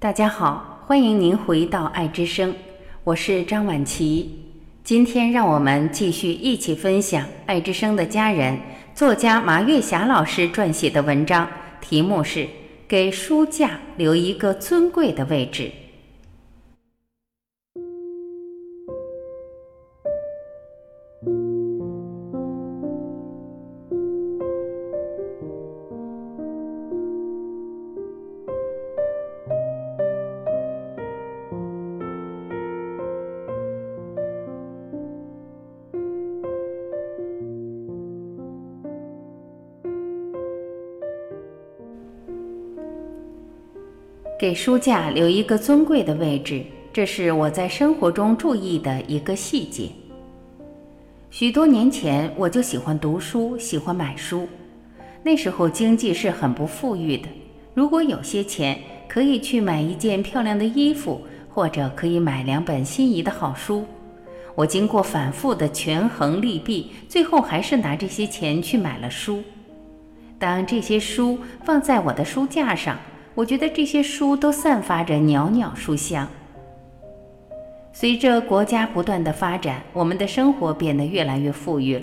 大家好，欢迎您回到爱之声，我是张婉琪。今天让我们继续一起分享爱之声的家人作家马月霞老师撰写的文章，题目是《给书架留一个尊贵的位置》。给书架留一个尊贵的位置，这是我在生活中注意的一个细节。许多年前，我就喜欢读书，喜欢买书。那时候经济是很不富裕的，如果有些钱，可以去买一件漂亮的衣服，或者可以买两本心仪的好书。我经过反复的权衡利弊，最后还是拿这些钱去买了书。当这些书放在我的书架上。我觉得这些书都散发着袅袅书香。随着国家不断的发展，我们的生活变得越来越富裕了，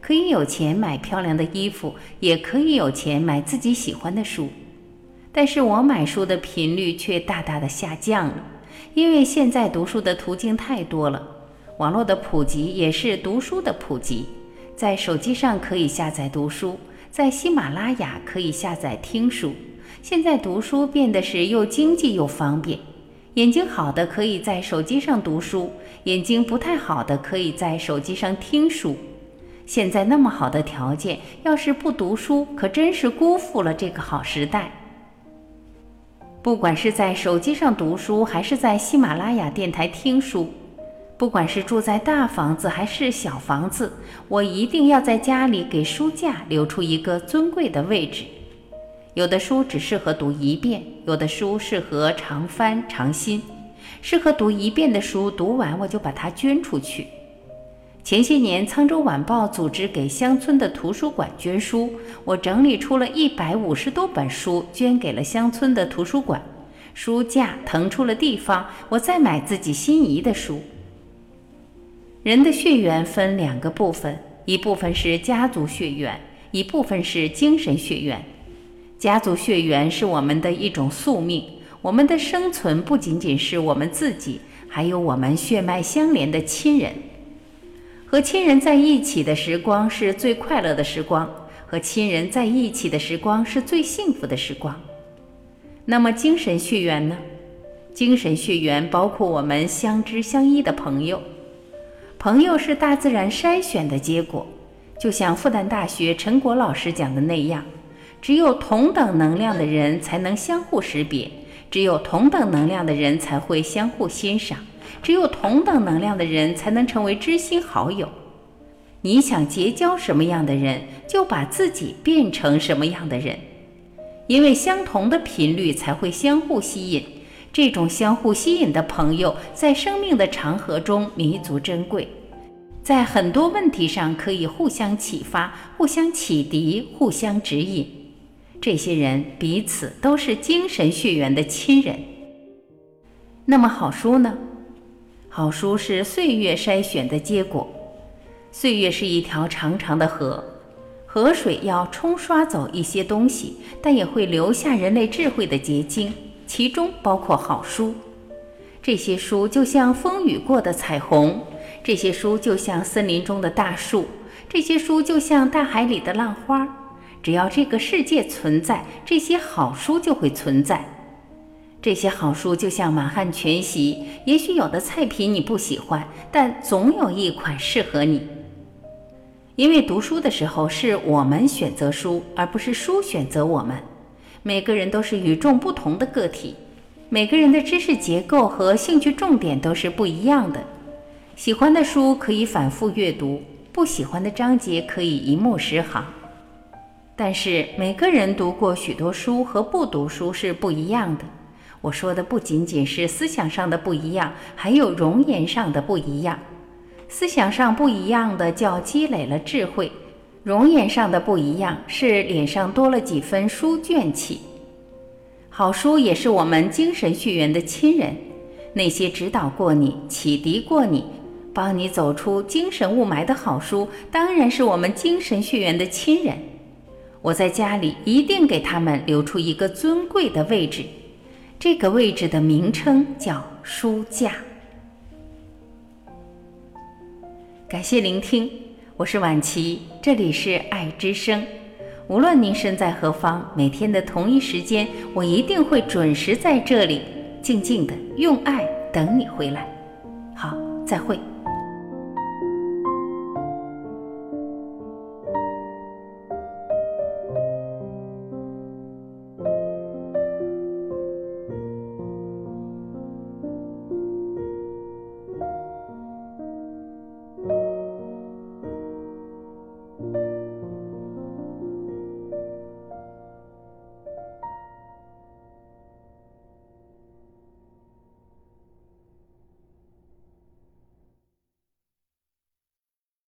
可以有钱买漂亮的衣服，也可以有钱买自己喜欢的书。但是我买书的频率却大大的下降了，因为现在读书的途径太多了，网络的普及也是读书的普及，在手机上可以下载读书，在喜马拉雅可以下载听书。现在读书变得是又经济又方便，眼睛好的可以在手机上读书，眼睛不太好的可以在手机上听书。现在那么好的条件，要是不读书，可真是辜负了这个好时代。不管是在手机上读书，还是在喜马拉雅电台听书，不管是住在大房子还是小房子，我一定要在家里给书架留出一个尊贵的位置。有的书只适合读一遍，有的书适合常翻常新。适合读一遍的书，读完我就把它捐出去。前些年，沧州晚报组织给乡村的图书馆捐书，我整理出了一百五十多本书，捐给了乡村的图书馆。书架腾出了地方，我再买自己心仪的书。人的血缘分两个部分，一部分是家族血缘，一部分是精神血缘。家族血缘是我们的一种宿命，我们的生存不仅仅是我们自己，还有我们血脉相连的亲人。和亲人在一起的时光是最快乐的时光，和亲人在一起的时光是最幸福的时光。那么精神血缘呢？精神血缘包括我们相知相依的朋友，朋友是大自然筛选的结果，就像复旦大学陈果老师讲的那样。只有同等能量的人才能相互识别，只有同等能量的人才会相互欣赏，只有同等能量的人才能成为知心好友。你想结交什么样的人，就把自己变成什么样的人，因为相同的频率才会相互吸引。这种相互吸引的朋友，在生命的长河中弥足珍贵，在很多问题上可以互相启发、互相启迪、互相指引。这些人彼此都是精神血缘的亲人。那么好书呢？好书是岁月筛选的结果。岁月是一条长长的河，河水要冲刷走一些东西，但也会留下人类智慧的结晶，其中包括好书。这些书就像风雨过的彩虹，这些书就像森林中的大树，这些书就像大海里的浪花。只要这个世界存在，这些好书就会存在。这些好书就像满汉全席，也许有的菜品你不喜欢，但总有一款适合你。因为读书的时候是我们选择书，而不是书选择我们。每个人都是与众不同的个体，每个人的知识结构和兴趣重点都是不一样的。喜欢的书可以反复阅读，不喜欢的章节可以一目十行。但是每个人读过许多书和不读书是不一样的。我说的不仅仅是思想上的不一样，还有容颜上的不一样。思想上不一样的叫积累了智慧，容颜上的不一样是脸上多了几分书卷气。好书也是我们精神血缘的亲人。那些指导过你、启迪过你、帮你走出精神雾霾的好书，当然是我们精神血缘的亲人。我在家里一定给他们留出一个尊贵的位置，这个位置的名称叫书架。感谢聆听，我是婉琪，这里是爱之声。无论您身在何方，每天的同一时间，我一定会准时在这里，静静的用爱等你回来。好，再会。